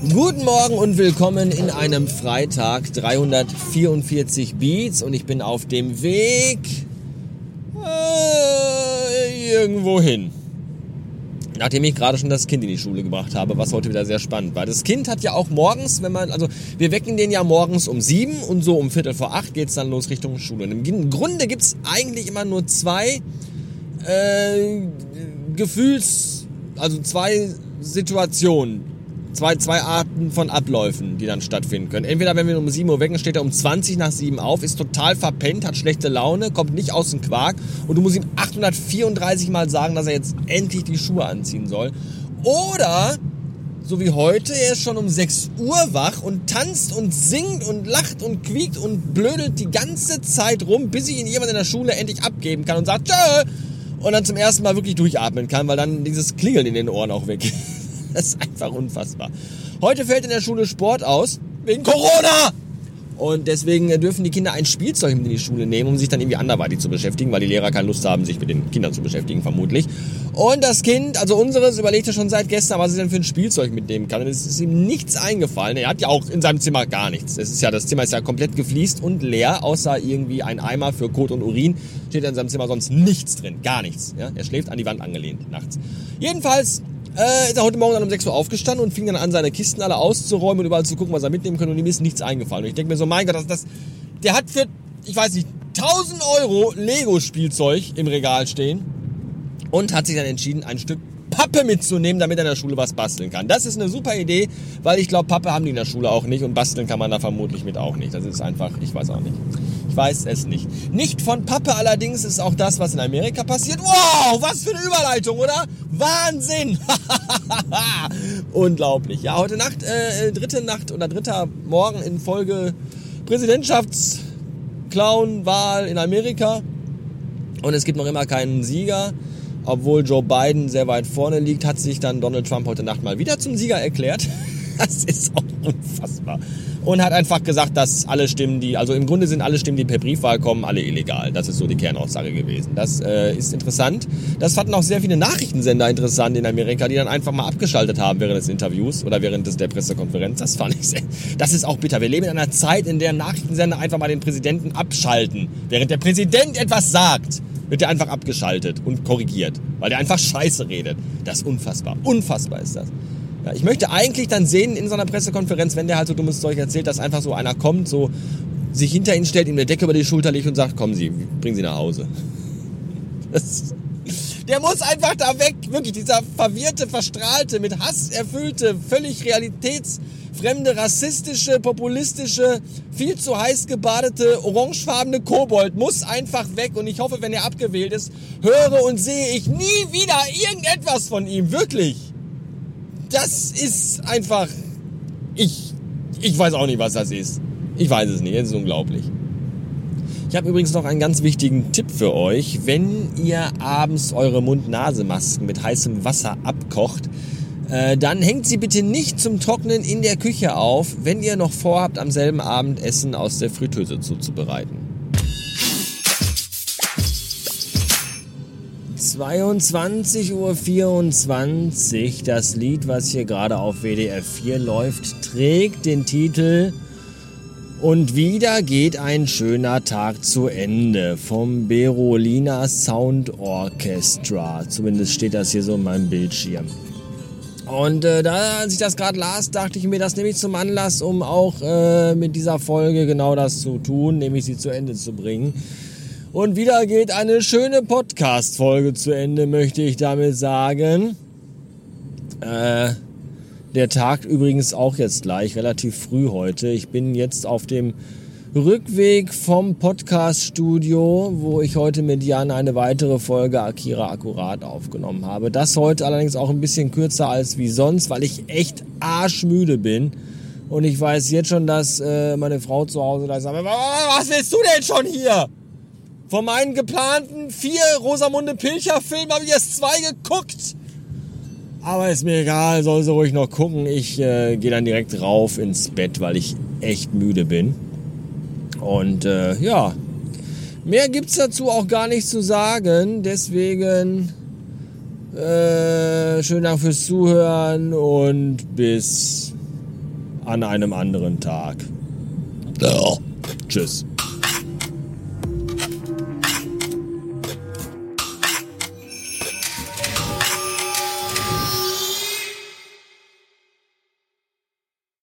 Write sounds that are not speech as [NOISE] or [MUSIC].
Morgen und willkommen in einem Freitag 344 Beats und ich bin auf dem Weg äh, irgendwo hin. Nachdem ich gerade schon das Kind in die Schule gebracht habe, was heute wieder sehr spannend war. Das Kind hat ja auch morgens, wenn man, also wir wecken den ja morgens um sieben und so um Viertel vor acht geht's dann los Richtung Schule. Und im Grunde gibt's eigentlich immer nur zwei äh, Gefühls, also zwei Situationen, zwei, zwei Arten von Abläufen, die dann stattfinden können. Entweder wenn wir um 7 Uhr wecken, steht er um 20 nach 7 auf, ist total verpennt, hat schlechte Laune, kommt nicht aus dem Quark und du musst ihm 834 Mal sagen, dass er jetzt endlich die Schuhe anziehen soll. Oder, so wie heute, er ist schon um 6 Uhr wach und tanzt und singt und lacht und quiekt und blödelt die ganze Zeit rum, bis ich ihn jemand in der Schule endlich abgeben kann und sagt, tschö! Und dann zum ersten Mal wirklich durchatmen kann, weil dann dieses Klingeln in den Ohren auch weg ist. [LAUGHS] Das ist einfach unfassbar. Heute fällt in der Schule Sport aus, wegen Corona! Und deswegen dürfen die Kinder ein Spielzeug mit in die Schule nehmen, um sich dann irgendwie anderweitig zu beschäftigen, weil die Lehrer keine Lust haben, sich mit den Kindern zu beschäftigen, vermutlich. Und das Kind, also unseres, überlegte schon seit gestern, was es denn für ein Spielzeug mitnehmen kann. Und es ist ihm nichts eingefallen. Er hat ja auch in seinem Zimmer gar nichts. Es ist ja, das Zimmer ist ja komplett gefliest und leer, außer irgendwie ein Eimer für Kot und Urin. Steht in seinem Zimmer sonst nichts drin. Gar nichts. Ja? Er schläft an die Wand angelehnt nachts. Jedenfalls äh, ist er heute Morgen dann um 6 Uhr aufgestanden und fing dann an, seine Kisten alle auszuräumen und überall zu gucken, was er mitnehmen kann. Und ihm ist nichts eingefallen. Und ich denke mir so, mein Gott, das, das, der hat für, ich weiß nicht, 1000 Euro Lego-Spielzeug im Regal stehen und hat sich dann entschieden, ein Stück Pappe mitzunehmen, damit er in der Schule was basteln kann. Das ist eine super Idee, weil ich glaube, Pappe haben die in der Schule auch nicht und basteln kann man da vermutlich mit auch nicht. Das ist einfach, ich weiß auch nicht. Weiß es nicht. Nicht von Pappe allerdings ist auch das, was in Amerika passiert. Wow, was für eine Überleitung, oder? Wahnsinn! [LAUGHS] Unglaublich. Ja, heute Nacht, äh, dritte Nacht oder dritter Morgen in Folge Präsidentschaftsclown-Wahl in Amerika. Und es gibt noch immer keinen Sieger. Obwohl Joe Biden sehr weit vorne liegt, hat sich dann Donald Trump heute Nacht mal wieder zum Sieger erklärt. [LAUGHS] Das ist auch unfassbar. Und hat einfach gesagt, dass alle Stimmen, die, also im Grunde sind alle Stimmen, die per Briefwahl kommen, alle illegal. Das ist so die Kernaussage gewesen. Das äh, ist interessant. Das fanden auch sehr viele Nachrichtensender interessant in Amerika, die dann einfach mal abgeschaltet haben während des Interviews oder während des, der Pressekonferenz. Das fand ich sehr, das ist auch bitter. Wir leben in einer Zeit, in der Nachrichtensender einfach mal den Präsidenten abschalten. Während der Präsident etwas sagt, wird er einfach abgeschaltet und korrigiert, weil der einfach Scheiße redet. Das ist unfassbar. Unfassbar ist das. Ja, ich möchte eigentlich dann sehen in so einer Pressekonferenz, wenn der halt so dummes Zeug erzählt, dass einfach so einer kommt, so sich hinter ihn stellt, ihm eine Decke über die Schulter legt und sagt, kommen Sie, bringen Sie nach Hause. [LAUGHS] Das, der muss einfach da weg. Wirklich, dieser verwirrte, verstrahlte, mit Hass erfüllte, völlig realitätsfremde, rassistische, populistische, viel zu heiß gebadete, orangefarbene Kobold muss einfach weg. Und ich hoffe, wenn er abgewählt ist, höre und sehe ich nie wieder irgendetwas von ihm. Wirklich das ist einfach. Ich, ich weiß auch nicht, was das ist. Ich weiß es nicht, es ist unglaublich. Ich habe übrigens noch einen ganz wichtigen Tipp für euch. Wenn ihr abends eure Mund-Nase-Masken mit heißem Wasser abkocht, äh, dann hängt sie bitte nicht zum Trocknen in der Küche auf, wenn ihr noch vorhabt, am selben Abend Essen aus der Fritteuse zuzubereiten. 22.24 Uhr. Das Lied, was hier gerade auf WDR 4 läuft, trägt den Titel Und wieder geht ein schöner Tag zu Ende vom Berolina Sound Orchestra. Zumindest steht das hier so in meinem Bildschirm. Und äh, da, als ich das gerade las, dachte ich mir, das nehme ich zum Anlass, um auch äh, mit dieser Folge genau das zu tun, nämlich sie zu Ende zu bringen. Und wieder geht eine schöne Podcast-Folge zu Ende, möchte ich damit sagen. Äh, der Tag übrigens auch jetzt gleich, relativ früh heute. Ich bin jetzt auf dem Rückweg vom Podcast-Studio, wo ich heute mit Jan eine weitere Folge Akira Akkurat aufgenommen habe. Das heute allerdings auch ein bisschen kürzer als wie sonst, weil ich echt arschmüde bin. Und ich weiß jetzt schon, dass äh, meine Frau zu Hause da sagt, was willst du denn schon hier? Von meinen geplanten vier Rosamunde Pilcher Filmen habe ich erst zwei geguckt. Aber ist mir egal, soll sie ruhig noch gucken. Ich äh, gehe dann direkt rauf ins Bett, weil ich echt müde bin. Und äh, ja, mehr gibt's dazu auch gar nicht zu sagen. Deswegen äh, schönen Dank fürs Zuhören und bis an einem anderen Tag. Tschüss.